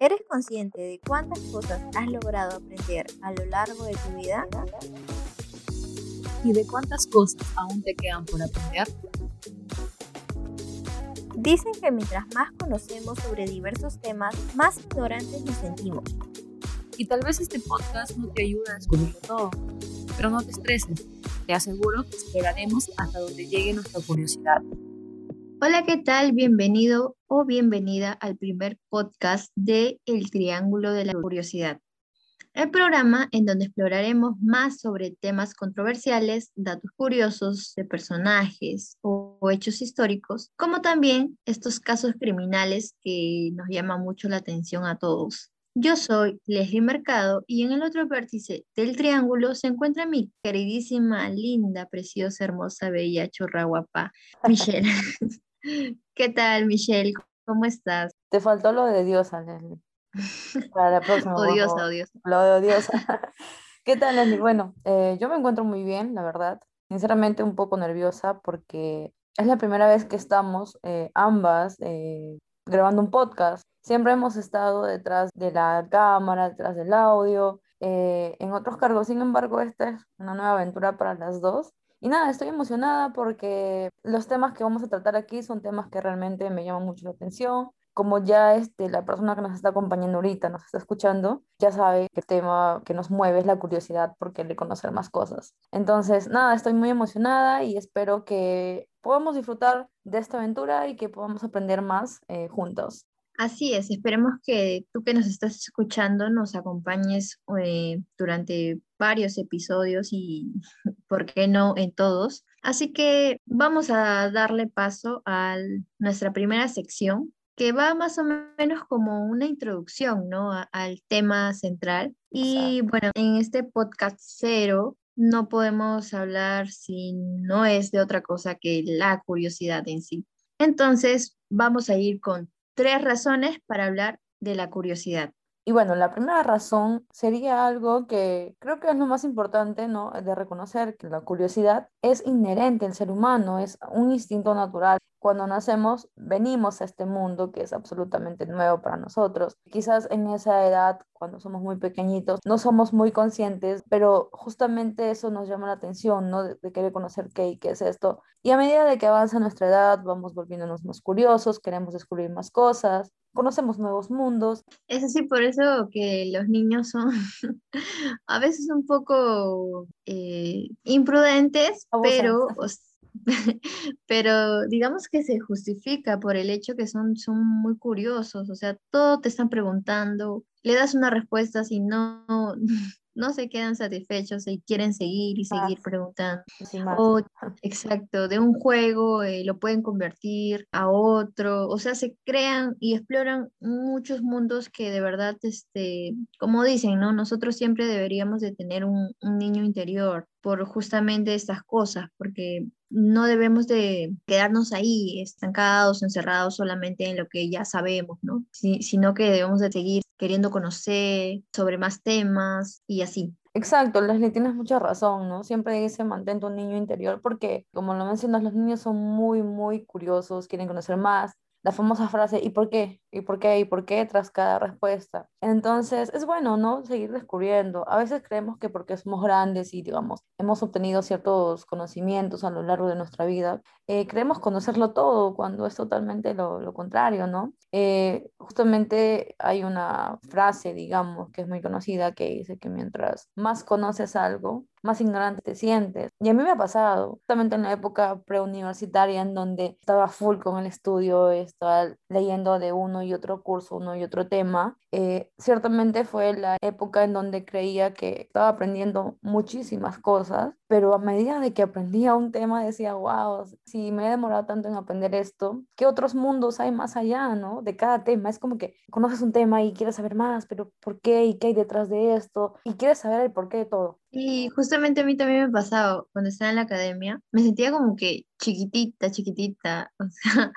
¿Eres consciente de cuántas cosas has logrado aprender a lo largo de tu vida? ¿Y de cuántas cosas aún te quedan por aprender? Dicen que mientras más conocemos sobre diversos temas, más ignorantes nos sentimos. Y tal vez este podcast no te ayude a descubrir todo, pero no te estreses. Te aseguro que esperaremos hasta donde llegue nuestra curiosidad. Hola, ¿qué tal? Bienvenido o bienvenida al primer podcast de El Triángulo de la Curiosidad. El programa en donde exploraremos más sobre temas controversiales, datos curiosos de personajes o, hechos históricos, como también estos casos criminales que nos llaman mucho la atención a todos. Yo soy Leslie Mercado y en el otro vértice del triángulo se encuentra mi queridísima, linda, preciosa, hermosa, bella, chorra, guapa, Michelle. ¿Qué tal, Michelle? ¿Cómo estás? Te faltó lo de diosa, Leslie. Para la próxima. odiosa, odiosa. Lo de odiosa. ¿Qué tal, Leslie? Bueno, eh, yo me encuentro muy bien, la verdad. Sinceramente, un poco nerviosa porque es la primera vez que estamos eh, ambas eh, grabando un podcast. Siempre hemos estado detrás de la cámara, detrás del audio, eh, en otros cargos. Sin embargo, esta es una nueva aventura para las dos. Y nada, estoy emocionada porque los temas que vamos a tratar aquí son temas que realmente me llaman mucho la atención. Como ya este, la persona que nos está acompañando ahorita nos está escuchando, ya sabe que el tema que nos mueve es la curiosidad porque le conocer más cosas. Entonces, nada, estoy muy emocionada y espero que podamos disfrutar de esta aventura y que podamos aprender más eh, juntos. Así es, esperemos que tú que nos estás escuchando nos acompañes eh, durante varios episodios y, ¿por qué no, en todos? Así que vamos a darle paso a nuestra primera sección, que va más o menos como una introducción, ¿no? al tema central. Y bueno, en este podcast cero no podemos hablar si no es de otra cosa que la curiosidad en sí. Entonces, vamos a ir con tres razones para hablar de la curiosidad. Y bueno, la primera razón sería algo que creo que es lo más importante, ¿no? De reconocer que la curiosidad es inherente al ser humano, es un instinto natural cuando nacemos, venimos a este mundo que es absolutamente nuevo para nosotros. Quizás en esa edad, cuando somos muy pequeñitos, no somos muy conscientes, pero justamente eso nos llama la atención, ¿no? De, querer conocer qué y qué es esto. Y a medida de que avanza nuestra edad, vamos volviéndonos más curiosos, queremos descubrir más cosas, conocemos nuevos mundos. Es así, por eso que los niños son a veces un poco eh, imprudentes, pero... pero digamos que se justifica por el hecho que son, son muy curiosos, o sea, todo te están preguntando, le das una respuesta si no, no se quedan satisfechos y quieren seguir y seguir preguntando. O, exacto, de un juego eh, lo pueden convertir a otro, o sea, se crean y exploran muchos mundos que de verdad, este, como dicen, ¿no? Nosotros siempre deberíamos de tener un, un niño interior por justamente estas cosas, porque no debemos de quedarnos ahí estancados, encerrados solamente en lo que ya sabemos, ¿no? sino que debemos de seguir queriendo conocer sobre más temas y así. Exacto, Leslie, tienes mucha razón, ¿no? Siempre dice mantén tu niño interior porque, como lo mencionas, los niños son muy, muy curiosos, quieren conocer más, la famosa frase ¿y por qué? ¿y por qué? ¿y por qué? tras cada respuesta. Entonces, es bueno, ¿no? Seguir descubriendo. A veces creemos que porque somos grandes y, digamos, hemos obtenido ciertos conocimientos a lo largo de nuestra vida, eh, creemos conocerlo todo cuando es totalmente lo, lo contrario, ¿no? Eh, justamente hay una frase, digamos, que es muy conocida que dice que mientras más conoces algo, más ignorante te sientes. Y a mí me ha pasado, justamente en la época preuniversitaria en donde estaba full con el estudio, estaba leyendo de uno y otro curso, uno y otro tema, eh, ciertamente fue la época en donde creía que estaba aprendiendo muchísimas cosas, pero a medida de que aprendía un tema decía, wow, si me he demorado tanto en aprender esto, ¿qué otros mundos hay más allá, no? De cada tema. Es como que conoces un tema y quieres saber más, pero ¿por qué? ¿Y qué hay detrás de esto? Y quieres saber el porqué de todo. Y justamente a mí también me pasaba cuando estaba en la academia, me sentía como que chiquitita, chiquitita, o sea,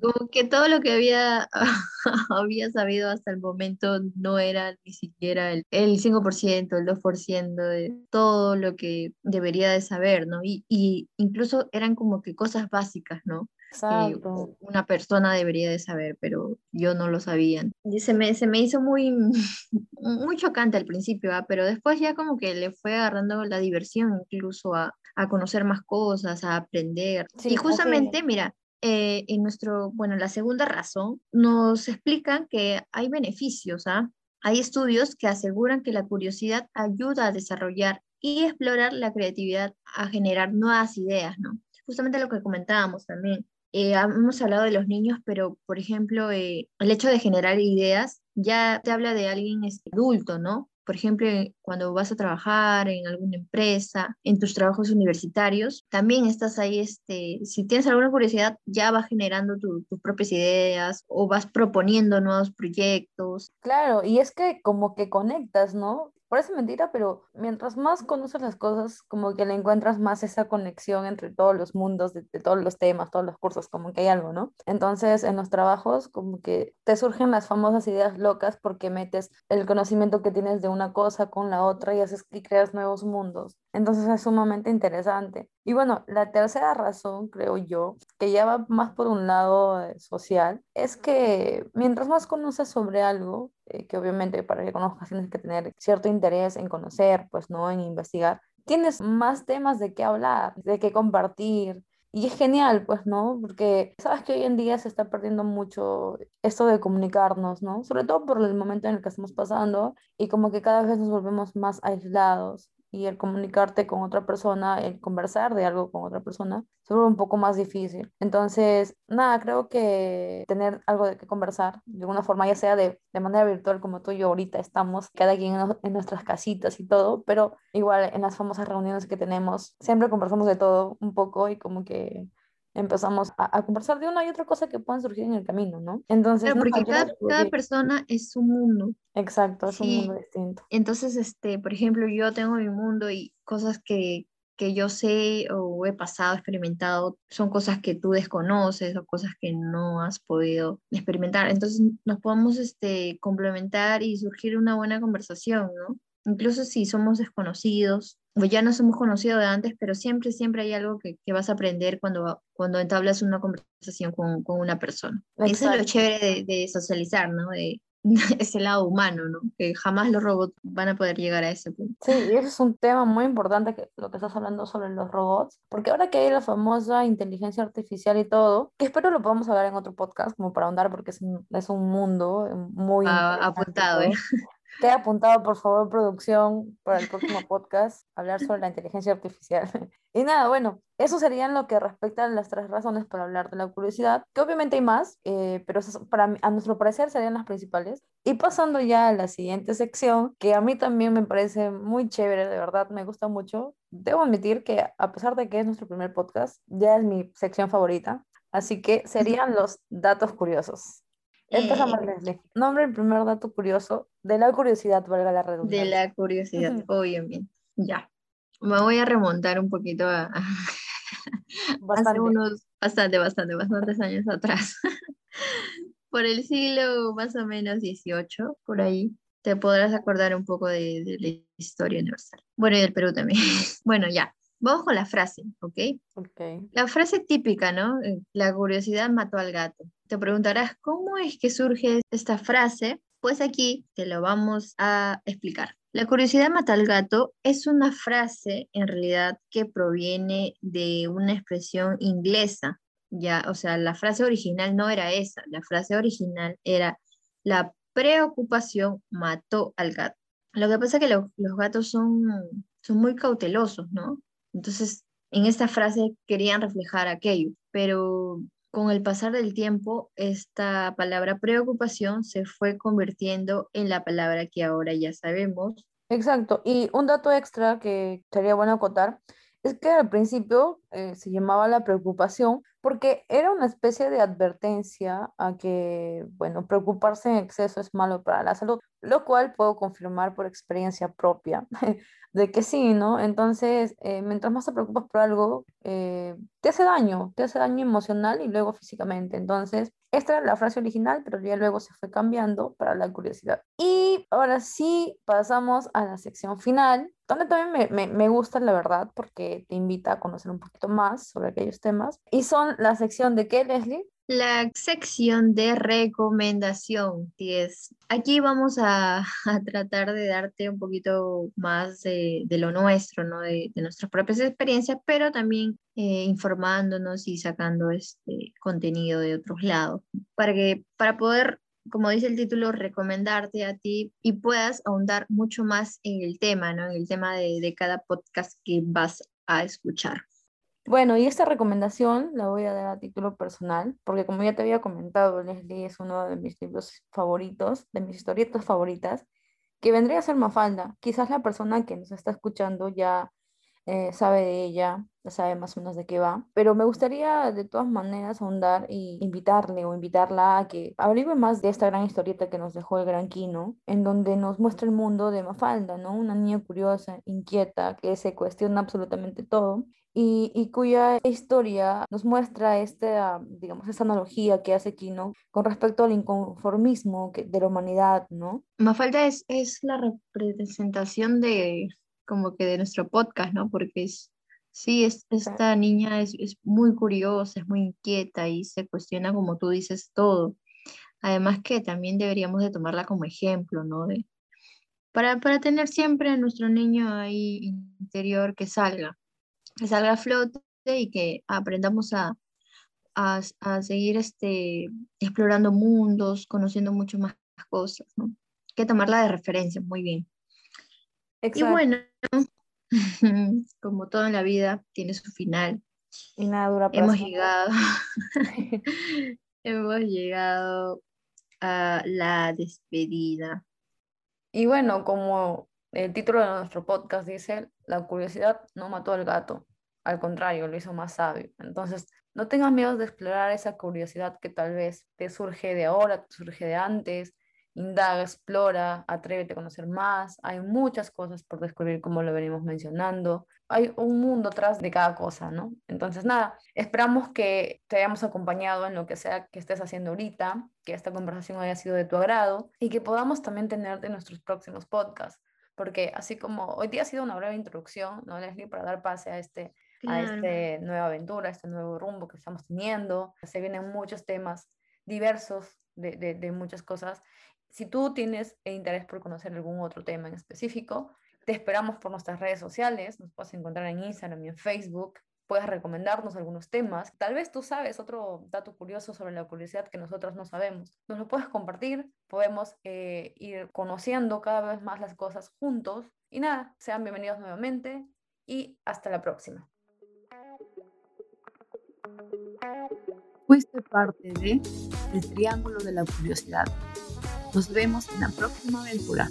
como que todo lo que había, había sabido hasta el momento no era ni siquiera el, el 5%, el 2% de todo lo que debería de saber, ¿no? Y, y incluso eran como que cosas básicas, ¿no? Exacto. una persona debería de saber, pero yo no lo sabía. Y se me, se me hizo muy, muy chocante al principio, ¿ah? pero después ya como que le fue agarrando la diversión incluso a, a conocer más cosas, a aprender. Sí, y justamente, mira, eh, en nuestro, bueno, la segunda razón nos explican que hay beneficios, ¿ah? Hay estudios que aseguran que la curiosidad ayuda a desarrollar y explorar la creatividad, a generar nuevas ideas, ¿no? Justamente lo que comentábamos también. Eh, hemos hablado de los niños, pero por ejemplo, eh, el hecho de generar ideas ya te habla de alguien este, adulto, ¿no? Por ejemplo, eh, cuando vas a trabajar en alguna empresa, en tus trabajos universitarios, también estás ahí, este, si tienes alguna curiosidad, ya vas generando tu- tus propias ideas o vas proponiendo nuevos proyectos. Claro, y es que como que conectas, ¿no? Parece mentira, pero mientras más conoces las cosas, como que le encuentras más esa conexión entre todos los mundos, de, de todos los temas, todos los cursos, como que hay algo, ¿no? Entonces, en los trabajos, como que te surgen las famosas ideas locas porque metes el conocimiento que tienes de una cosa con la otra y haces y creas nuevos mundos. Entonces, es sumamente interesante. Y bueno, la tercera razón, creo yo, que ya va más por un lado eh, social, es que mientras más conoces sobre algo, eh, que obviamente para que conozcas tienes que tener cierto interés en conocer, pues no en investigar, tienes más temas de qué hablar, de qué compartir. Y es genial, pues, ¿no? Porque sabes que hoy en día se está perdiendo mucho esto de comunicarnos, ¿no? Sobre todo por el momento en el que estamos pasando y como que cada vez nos volvemos más aislados y el comunicarte con otra persona, el conversar de algo con otra persona, se un poco más difícil. Entonces, nada, creo que tener algo de qué conversar, de alguna forma, ya sea de, de manera virtual como tú y yo ahorita estamos, cada quien en, en nuestras casitas y todo, pero igual en las famosas reuniones que tenemos, siempre conversamos de todo un poco y como que empezamos a, a conversar de una y otra cosa que puedan surgir en el camino, ¿no? Entonces, Claro, porque yo cada, cada persona es un mundo. exacto, es un mundo Sí, distinto. entonces, este, por ejemplo, yo tengo mi mundo y cosas que, que yo sé o he pasado, experimentado, son cosas que tú desconoces o cosas que no has podido experimentar. Entonces, nos podemos, este, complementar y surgir una buena conversación, ¿no? Incluso si somos desconocidos ya no somos conocidos de antes, pero siempre, siempre hay algo que, que vas a aprender cuando, cuando entablas una conversación con, con una persona. Eso es lo Exacto. chévere de, de socializar, ¿no? De, ese lado humano, ¿no? Que jamás los robots van a poder llegar a ese punto. Sí, y ese es un tema muy importante que lo que estás hablando sobre los robots, porque ahora que hay la famosa inteligencia artificial y todo, que espero lo podamos hablar en otro podcast como para ahondar porque es un, es un mundo eh, muy Ah, apuntado, ¿eh? Todo. Queda apuntado, por favor, producción, para el próximo podcast, hablar sobre la inteligencia artificial. Y nada, bueno, eso serían lo que respecta a las tres razones para hablar de la curiosidad, que obviamente hay más, eh, pero para a nuestro parecer serían las principales. Y pasando ya a la siguiente sección, que a mí también me parece muy chévere, de verdad, me gusta mucho. Debo admitir que a pesar de que es nuestro primer podcast, ya es mi sección favorita. Así que serían los datos curiosos. Empezamos, Eh, Leslie. Nombre el primer dato curioso de la curiosidad, valga la de redundancia. la curiosidad, Ujú. obviamente. Ya. Me voy a remontar un poquito a, a- hace Bastante. unos, bastante, bastante, bastantes años atrás. Por el siglo más o menos 18, por ahí. Te podrás acordar un poco de, de la historia universal. Bueno, y del Perú también. Bueno, ya. Vamos con la frase, ¿ok? Ok. La frase típica, ¿no? Eh, La curiosidad mató al gato. Te preguntarás, ¿cómo es que surge esta frase? Pues aquí te lo vamos a explicar. La curiosidad mata al gato es una frase en realidad que proviene de una expresión inglesa. Ya, o sea, la frase original no era esa. La frase original era la preocupación mató al gato. Lo que pasa es que lo- los gatos son, son muy cautelosos, ¿no? Entonces, en esta frase querían reflejar aquello, pero con el pasar del tiempo, esta palabra preocupación se fue convirtiendo en la palabra que ahora ya sabemos. Exacto. Y un dato extra que sería bueno acotar es que al principio eh, se llamaba la preocupación porque era una especie de advertencia a que, bueno, preocuparse en exceso es malo para la salud, lo cual puedo confirmar por experiencia propia. de que sí, ¿no? Entonces, eh, mientras más te preocupas por algo, eh, te hace daño, te hace daño emocional y luego físicamente. Entonces, esta era la frase original, pero ya luego se fue cambiando para la curiosidad. Y ahora sí, pasamos a la sección final, donde también me, me, gusta, la verdad, porque te invita a conocer un poquito más sobre aquellos temas. Y son la sección de qué, Leslie? La sección de recomendación, es Aquí vamos a, tratar de darte un poquito más de, lo nuestro, ¿no? De, nuestras propias experiencias, pero también eh, informándonos y sacando este contenido de otros lados, para, que, para poder, como dice el título, recomendarte a ti y puedas ahondar mucho más en el tema, ¿no? En el tema de, de cada podcast que vas a escuchar. Bueno, y esta recomendación la voy a dar a título personal, porque como ya te había comentado, Leslie es uno de mis libros favoritos, de mis historietas favoritas, que vendría a ser Mafalda. Quizás la persona que nos está escuchando ya eh, sabe de ella, sabe más o menos de qué va, pero me gustaría de todas maneras ahondar y invitarle o invitarla a que averigüe más de esta gran historieta que nos dejó el gran Kino, en donde nos muestra el mundo de Mafalda, ¿no? Una niña curiosa, inquieta, que se cuestiona absolutamente todo y, cuya historia nos muestra esta, digamos, esta analogía que hace Kino con respecto al inconformismo de la humanidad, ¿no? Mafalda es, es la representación de, como que de nuestro podcast, ¿no? Porque es, sí, es, esta niña es, es muy curiosa, es muy inquieta y se cuestiona, como tú dices, todo. Además que también deberíamos de tomarla como ejemplo, ¿no? De, para, para tener siempre a nuestro niño ahí interior que salga que salga a flote y que aprendamos a, a, a, seguir este, explorando mundos, conociendo mucho más cosas, ¿no? que tomarla de referencia, muy bien. Y bueno, como todo en la vida, tiene su final. Y nada dura Hemos llegado, hemos llegado a la despedida. Y bueno, como el título de nuestro podcast dice, la curiosidad no mató al gato, al contrario, lo hizo más sabio. Entonces, no tengas miedo de explorar esa curiosidad que tal vez te surge de ahora, te surge de antes. Indaga, explora, atrévete a conocer más. Hay muchas cosas por descubrir, como lo venimos mencionando. Hay un mundo atrás de cada cosa, ¿no? Entonces, nada, esperamos que te hayamos acompañado en lo que sea que estés haciendo ahorita, que esta conversación haya sido de tu agrado y que podamos también tenerte en nuestros próximos podcasts porque así como hoy día ha sido una breve introducción, ¿no, Leslie? Para dar pase a este, a esta nueva aventura, a este nuevo rumbo que estamos teniendo. Se vienen muchos temas diversos de, de, de muchas cosas. Si tú tienes interés por conocer algún otro tema en específico, te esperamos por nuestras redes sociales. Nos puedes encontrar en Instagram y en Facebook puedes recomendarnos algunos temas. Tal vez tú sabes otro dato curioso sobre la curiosidad que nosotros no sabemos. Nos lo puedes compartir, podemos eh, ir conociendo cada vez más las cosas juntos. Y nada, sean bienvenidos nuevamente y hasta la próxima. Fuiste parte de El Triángulo de la Curiosidad. Nos vemos en la próxima aventura.